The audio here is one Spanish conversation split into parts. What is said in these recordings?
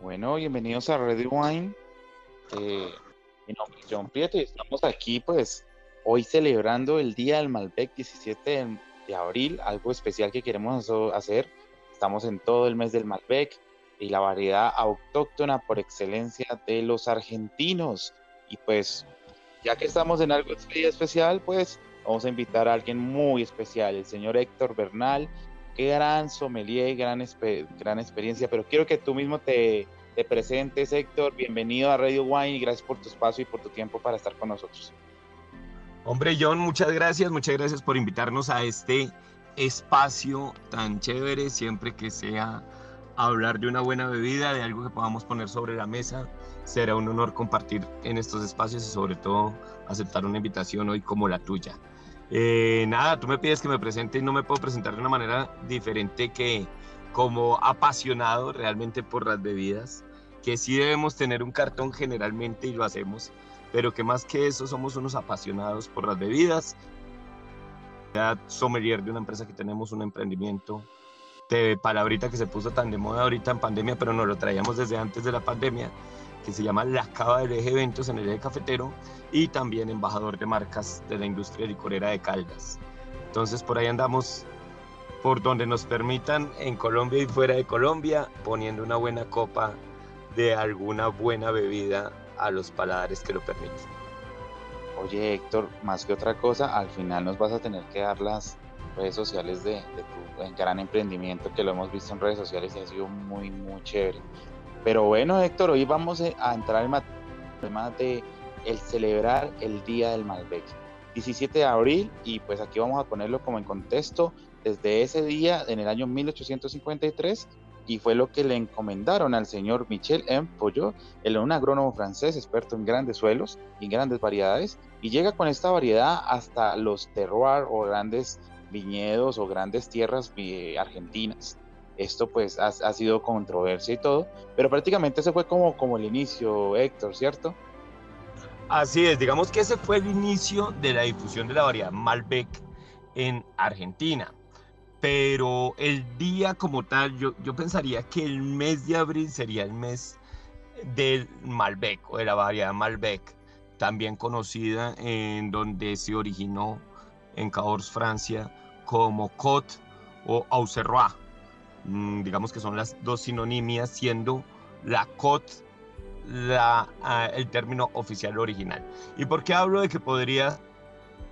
Bueno, bienvenidos a Red Wine. Eh, mi nombre es John Prieto y estamos aquí pues hoy celebrando el Día del Malbec 17 de, abril, algo especial que queremos hacer. Estamos en todo el mes del Malbec y la variedad autóctona por excelencia de los argentinos. Y pues ya que estamos en algo especial, pues vamos a invitar a alguien muy especial, el señor Héctor Bernal, gran sommelier, gran, gran experiencia, pero quiero que tú mismo te, te presentes, Héctor. Bienvenido a Radio Wine y gracias por tu espacio y por tu tiempo para estar con nosotros. Hombre, John, muchas gracias, muchas gracias por invitarnos a este espacio tan chévere, siempre que sea hablar de una buena bebida, de algo que podamos poner sobre la mesa. Será un honor compartir en estos espacios y sobre todo aceptar una invitación hoy como la tuya. Eh, nada, tú me pides que me presente y no me puedo presentar de una manera diferente que como apasionado realmente por las bebidas, que sí debemos tener un cartón generalmente y lo hacemos, pero que más que eso somos unos apasionados por las bebidas. Sommelier de una empresa que tenemos un emprendimiento de palabrita que se puso tan de moda ahorita en pandemia, pero no lo traíamos desde antes de la pandemia que se llama La Cava del Eje Eventos en el Eje Cafetero y también embajador de marcas de la industria licorera de Caldas. Entonces por ahí andamos por donde nos permitan en Colombia y fuera de Colombia, poniendo una buena copa de alguna buena bebida a los paladares que lo permiten. Oye Héctor, más que otra cosa, al final nos vas a tener que dar las redes sociales de, tu gran emprendimiento que lo hemos visto en redes sociales y ha sido muy, muy chévere. Pero bueno, Héctor, hoy vamos a entrar en el tema de el celebrar el Día del Malbec. 17 de abril, y pues aquí vamos a ponerlo como en contexto, desde ese día, en el año 1853, y fue lo que le encomendaron al señor Michel M. Poyot, el un agrónomo francés experto en grandes suelos y grandes variedades, y llega con esta variedad hasta los terroirs o grandes viñedos o grandes tierras eh, argentinas. Esto pues ha, sido controversia y todo, pero prácticamente ese fue como, como el inicio, Héctor, ¿cierto? Así es, digamos que ese fue el inicio de la difusión de la variedad Malbec en Argentina. Pero el día como tal, yo, yo pensaría que el mes de abril sería el mes del Malbec o de la variedad Malbec, también conocida en donde se originó en Cahors, Francia, como Côte o Auxerrois. Mm, digamos que son las dos sinonimias, siendo la COT ah, el término oficial original. ¿Y por qué hablo de que podría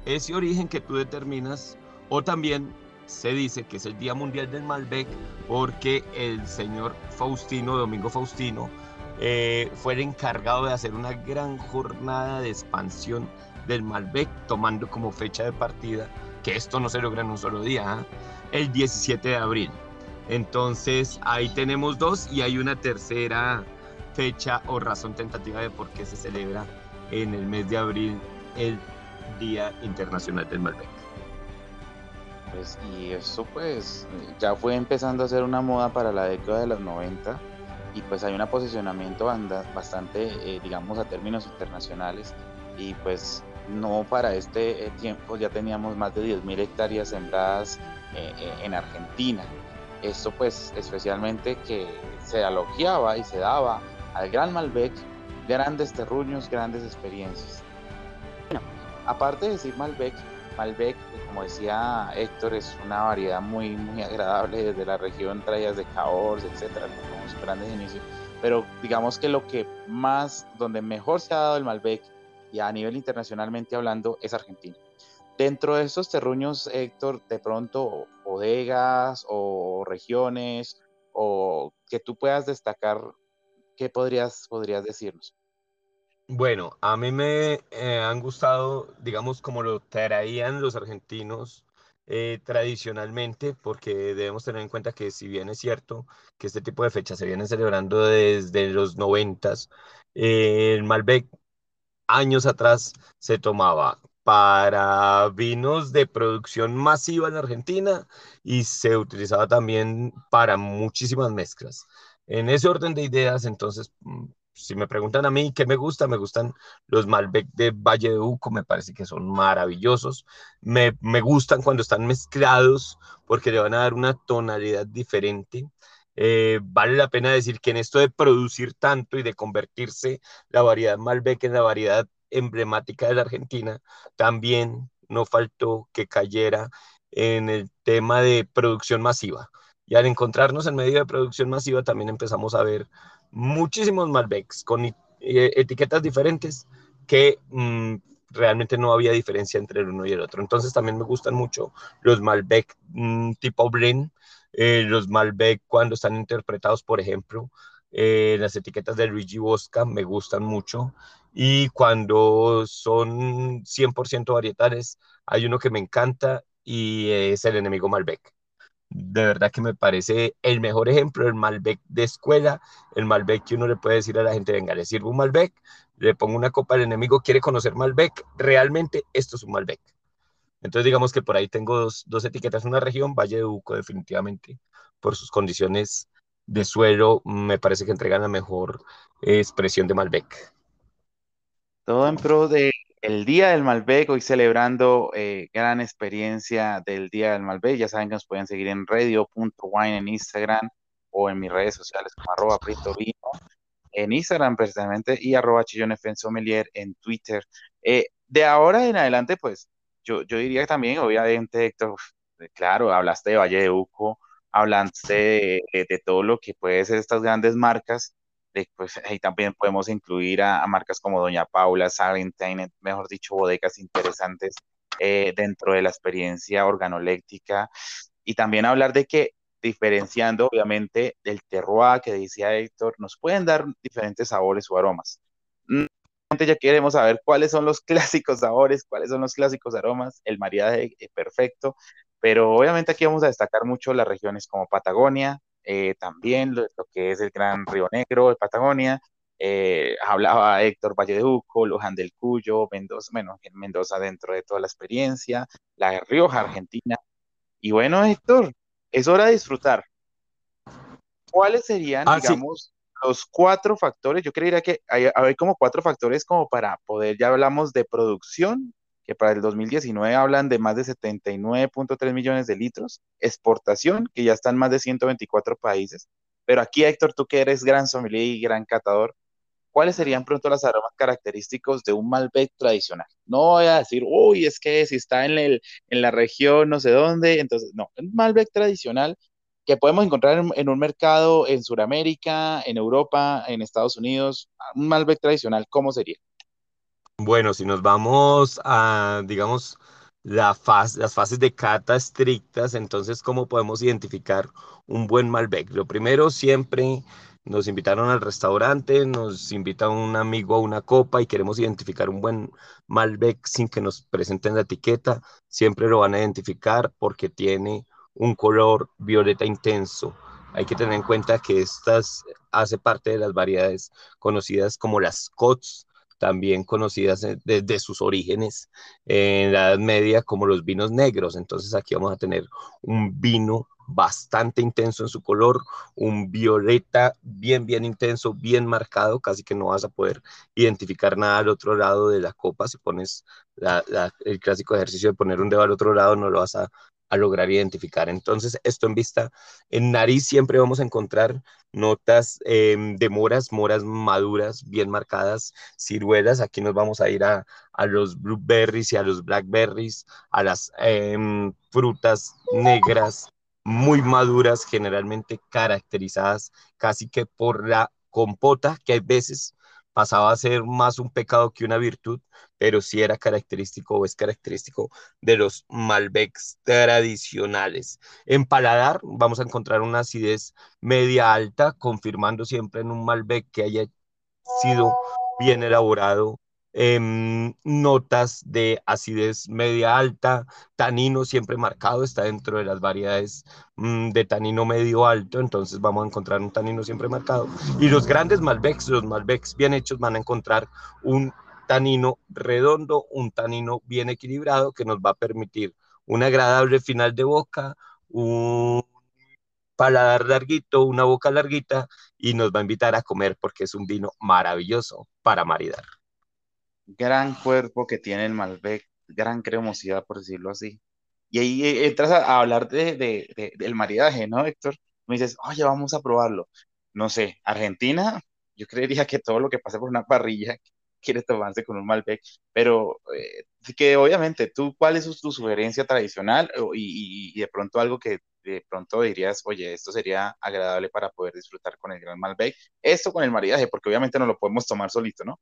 ese origen que tú determinas o también se dice que es el Día Mundial del Malbec porque el señor Faustino, Domingo Faustino, eh, fue el encargado de hacer una gran jornada de expansión del Malbec, tomando como fecha de partida, que esto no se logra en un solo día, ¿ah? el 17 de abril. Entonces ahí tenemos dos y hay una tercera fecha o razón tentativa de por qué se celebra en el mes de abril el Día Internacional del Malbec. Pues, y eso pues ya fue empezando a ser una moda para la década de los 90 y pues hay un posicionamiento bastante, eh, digamos, a términos internacionales y pues no para este eh, tiempo ya teníamos más de 10.000 hectáreas sembradas eh, en Argentina esto pues especialmente que se alogiaba y se daba al Gran Malbec grandes terruños, grandes experiencias. Bueno, aparte de decir Malbec, Malbec, como decía Héctor, es una variedad muy, muy agradable desde la región, traídas de Cahors, etcétera, con sus grandes inicios. Pero digamos que lo que más, donde mejor se ha dado el Malbec, y a nivel internacionalmente hablando, es Argentina. Dentro de estos terruños, Héctor, de pronto bodegas o regiones o que tú puedas destacar, ¿qué podrías, podrías decirnos? Bueno, a mí me eh, han gustado, digamos, como lo traían los argentinos eh, tradicionalmente, porque debemos tener en cuenta que si bien es cierto que este tipo de fechas se vienen celebrando desde los noventas, eh, el Malbec años atrás se tomaba para vinos de producción masiva en Argentina y se utilizaba también para muchísimas mezclas. En ese orden de ideas, entonces, mm, si me preguntan a mí qué me gusta, me gustan los Malbec de Valle de Uco, me parece que son maravillosos. Me, me gustan cuando están mezclados porque le van a dar una tonalidad diferente. Eh, vale la pena decir que en esto de producir tanto y de convertirse la variedad Malbec en la variedad emblemática de la Argentina, también no faltó que cayera en el tema de producción masiva. Y al encontrarnos en medio de producción masiva también empezamos a ver muchísimos Malbecs con eh, etiquetas diferentes que mm, realmente no había diferencia entre el uno y el otro. Entonces también me gustan mucho los Malbec mm, tipo Blend, eh, los Malbec cuando están interpretados, por ejemplo, eh, las etiquetas de Luigi Bosca me gustan mucho y cuando son 100% varietales, hay uno que me encanta y es el enemigo Malbec. De verdad que me parece el mejor ejemplo del Malbec de escuela, el Malbec que uno le puede decir a la gente, venga, le sirvo un Malbec, le pongo una copa al enemigo, quiere conocer Malbec, realmente esto es un Malbec. Entonces digamos que por ahí tengo dos, dos etiquetas una región, Valle de Uco definitivamente, por sus condiciones de suelo, me parece que entregan la mejor expresión de Malbec. Todo en pro de el Día del Malbec, hoy celebrando eh, gran experiencia del Día del Malbec. Ya saben que nos pueden seguir en radio.wine en Instagram o en mis redes sociales como arroba en Instagram precisamente y arroba en Twitter. Eh, de ahora en adelante, pues yo, yo diría también, obviamente, Héctor, claro, hablaste de Valle de Uco, hablaste de, de, todo lo que puede ser estas grandes marcas, pues ahí también podemos incluir a, marcas como Doña Paula, Salentine, mejor dicho, bodegas interesantes eh, dentro de la experiencia organoléctica. Y también hablar de que, diferenciando obviamente del terroir que decía Héctor, nos pueden dar diferentes sabores o aromas. Mm, ya queremos saber cuáles son los clásicos sabores, cuáles son los clásicos aromas, el maridaje eh, perfecto, pero obviamente aquí vamos a destacar mucho las regiones como Patagonia, eh, también lo, que es el Gran Río Negro de Patagonia, eh, hablaba Héctor Valle de Uco, Luján del Cuyo, Mendoza, bueno, Mendoza dentro de toda la experiencia, la de Rioja, Argentina. Y bueno, Héctor, es hora de disfrutar. ¿Cuáles serían, ah, digamos, los cuatro factores? Yo creería que hay, hay, como cuatro factores como para poder, ya hablamos de producción, que para el 2019 hablan de más de 79.3 millones de litros, exportación, que ya están más de 124 países. Pero aquí, Héctor, tú que eres gran sommelier y gran catador, ¿cuáles serían pronto los aromas característicos de un Malbec tradicional? No voy a decir, uy, es que si está en, el, en la región no sé dónde, entonces, no, un Malbec tradicional que podemos encontrar en, en un mercado en Sudamérica, en Europa, en Estados Unidos, un Malbec tradicional, ¿cómo sería? Bueno, si nos vamos a, digamos, la las fases de cata estrictas, entonces, ¿cómo podemos identificar un buen Malbec? Lo primero, siempre nos invitaron al restaurante, nos invita un amigo a una copa y queremos identificar un buen Malbec sin que nos presenten la etiqueta, siempre lo van a identificar porque tiene un color violeta intenso. Hay que tener en cuenta que estas hace parte de las variedades conocidas como las COTS, también conocidas desde sus orígenes en la Edad Media como los vinos negros. Entonces aquí vamos a tener un vino bastante intenso en su color, un violeta bien, bien intenso, bien marcado, casi que no vas a poder identificar nada al otro lado de la copa. Si pones el clásico ejercicio de poner un dedo al otro lado, no lo vas a, a lograr identificar. Entonces, esto en vista, en nariz siempre vamos a encontrar notas em, de moras, moras maduras, bien marcadas, ciruelas. Aquí nos vamos a ir a, a los blueberries y a los blackberries, a las em, frutas negras muy maduras, generalmente caracterizadas casi que por la compota, que hay veces pasaba a ser más un pecado que una virtud, pero sí era característico o es característico de los Malbecs tradicionales. En paladar vamos a encontrar una acidez media alta, confirmando siempre en un Malbec que haya sido bien elaborado Em, notas de acidez media alta, tanino siempre marcado, está dentro de las variedades mm, de tanino medio alto, entonces vamos a encontrar un tanino siempre marcado. Y los grandes Malbecs, los Malbecs bien hechos van a encontrar un tanino redondo, un tanino bien equilibrado que nos va a permitir un agradable final de boca, un paladar larguito, una boca larguita y nos va a invitar a comer porque es un vino maravilloso para maridar gran cuerpo que tiene el Malbec, gran cremosidad, por decirlo así. Y ahí eh, entras a, hablar de, del maridaje, ¿no, Héctor? me dices, oye, vamos a probarlo. No sé, Argentina, yo creería que todo lo que pase por una parrilla quiere tomarse con un Malbec, pero eh, que obviamente tú, ¿cuál es tu sugerencia tradicional y, y, de pronto algo que de pronto dirías, oye, esto sería agradable para poder disfrutar con el Gran Malbec? Esto con el maridaje, porque obviamente no lo podemos tomar solito, ¿no?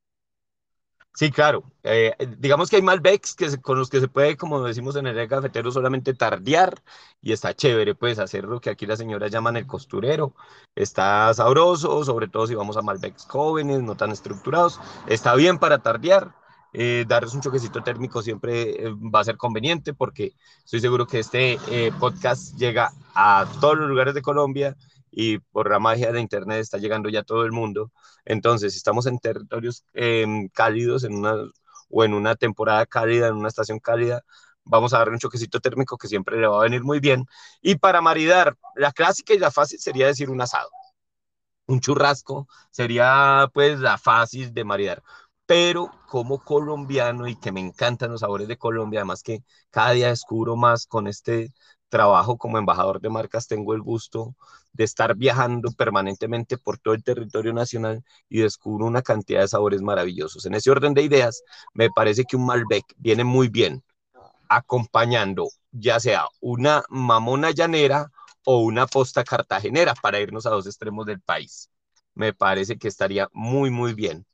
Sí, claro. Eh, digamos que hay Malbecs que con los que se puede, como decimos en el cafetero, solamente tardear y está chévere, pues hacer lo que aquí las señoras llaman el costurero. Está sabroso, sobre todo si vamos a Malbecs jóvenes, no tan estructurados. Está bien para tardear. Eh, darles un choquecito térmico siempre eh, va a ser conveniente porque estoy seguro que este podcast llega a todos los lugares de Colombia y por la magia de Internet está llegando ya todo el mundo. Entonces, estamos en territorios em, cálidos en una, o en una temporada cálida, en una estación cálida, vamos a darle un choquecito térmico que siempre le va a venir muy bien. Y para maridar, la clásica y la fácil sería decir un asado. Un churrasco sería pues la fácil de maridar. Pero como colombiano y que me encantan los sabores de Colombia, además que cada día descubro más con este trabajo como embajador de marcas, tengo el gusto de estar viajando permanentemente por todo el territorio nacional y descubro una cantidad de sabores maravillosos. En ese orden de ideas, me parece que un Malbec viene muy bien acompañando ya sea una mamona llanera o una posta cartagenera para irnos a dos extremos del país. Me parece que estaría muy, muy bien.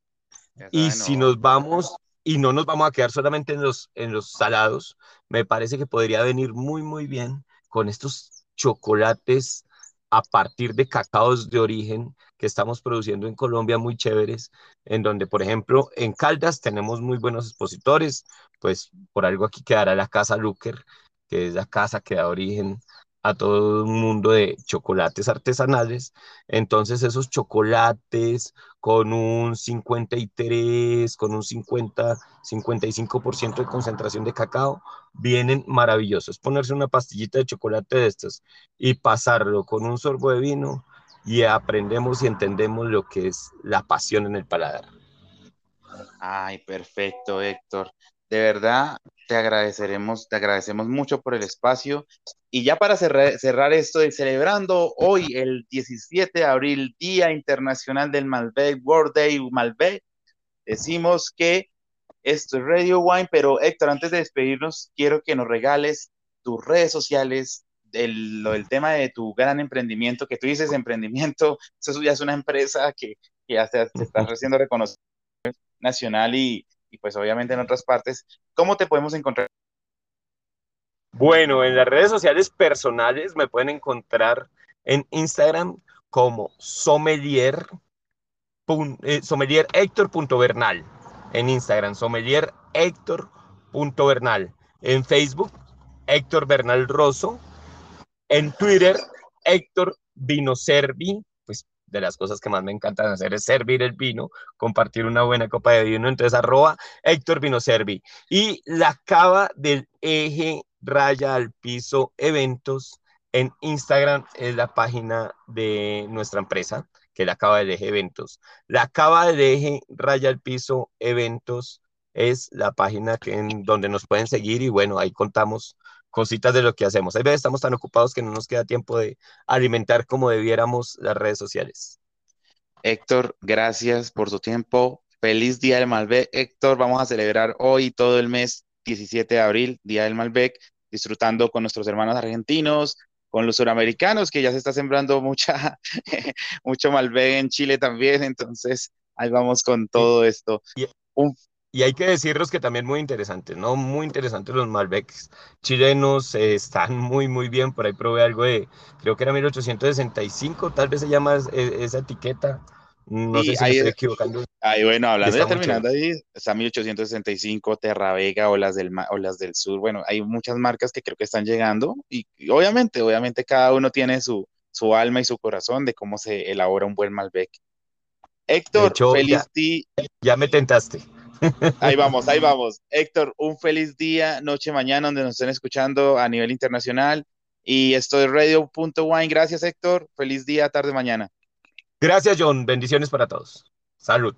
Y si nos vamos y no nos vamos a quedar solamente en los, en los salados, me parece que podría venir muy, muy bien con estos chocolates a partir de cacaos de origen que estamos produciendo en Colombia muy chéveres, en donde, por ejemplo, en Caldas tenemos muy buenos expositores, pues por algo aquí quedará la Casa Luker, que es la casa que da origen a todo un mundo de chocolates artesanales. Entonces esos chocolates con un 53, con un 50, 55% de concentración de cacao, vienen maravillosos. Ponerse una pastillita de chocolate de estas y pasarlo con un sorbo de vino y aprendemos y entendemos lo que es la pasión en el paladar. Ay, perfecto, Héctor. De verdad, te agradeceremos, te agradecemos mucho por el espacio. Y ya para cerrar, cerrar esto, celebrando hoy el 17 de abril, Día Internacional del Malbec, World Day Malbec, decimos que esto es Radio Wine, pero Héctor, antes de despedirnos, quiero que nos regales tus redes sociales, el, el tema de tu gran emprendimiento, que tú dices emprendimiento, eso ya es una empresa que, que ya se, se está haciendo reconocida nacional y, y pues obviamente en otras partes. ¿Cómo te podemos encontrar? Bueno, en las redes sociales personales me pueden encontrar en Instagram como sommelier, eh, sommelier Héctor.bernal. En Instagram, sommelier Héctor.bernal. En Facebook, Héctor Bernal Rosso. En Twitter, Héctor Vinoservi de las cosas que más me encantan hacer es servir el vino, compartir una buena copa de vino. Entonces, arroba Héctor Vino Servi. Y la cava del eje raya al piso eventos en Instagram es la página de nuestra empresa, que es la cava del eje eventos. La cava del eje raya al piso eventos es la página que, en donde nos pueden seguir y bueno, ahí contamos cositas de lo que hacemos. Hay veces estamos tan ocupados que no nos queda tiempo de alimentar como debiéramos las redes sociales. Héctor, gracias por su tiempo. Feliz Día del Malbec. Héctor, vamos a celebrar hoy todo el mes 17 de abril, Día del Malbec, disfrutando con nuestros hermanos argentinos, con los suramericanos, que ya se está sembrando mucha, mucho Malbec en Chile también. Entonces, ahí vamos con todo esto. Un y hay que decirlos que también muy interesantes, ¿no? Muy interesantes los Malbecs chilenos, eh, están muy, muy bien. Por ahí probé algo de, creo que era 1865, tal vez se llama esa etiqueta. No sé si estoy equivocando. Ahí, bueno, hablando ya terminando ahí, está 1865, Terra Vega, Olas del, Olas del Sur. Bueno, hay muchas marcas que creo que están llegando y, obviamente, obviamente cada uno tiene su, su alma y su corazón de cómo se elabora un buen Malbec. Héctor, feliz día. Ya me tentaste. Ahí vamos, ahí vamos. Héctor, un feliz día, noche, mañana, donde nos estén escuchando a nivel internacional. Y esto es radio.wine. Gracias, Héctor. Feliz día, tarde, mañana. Gracias, John. Bendiciones para todos. Salud.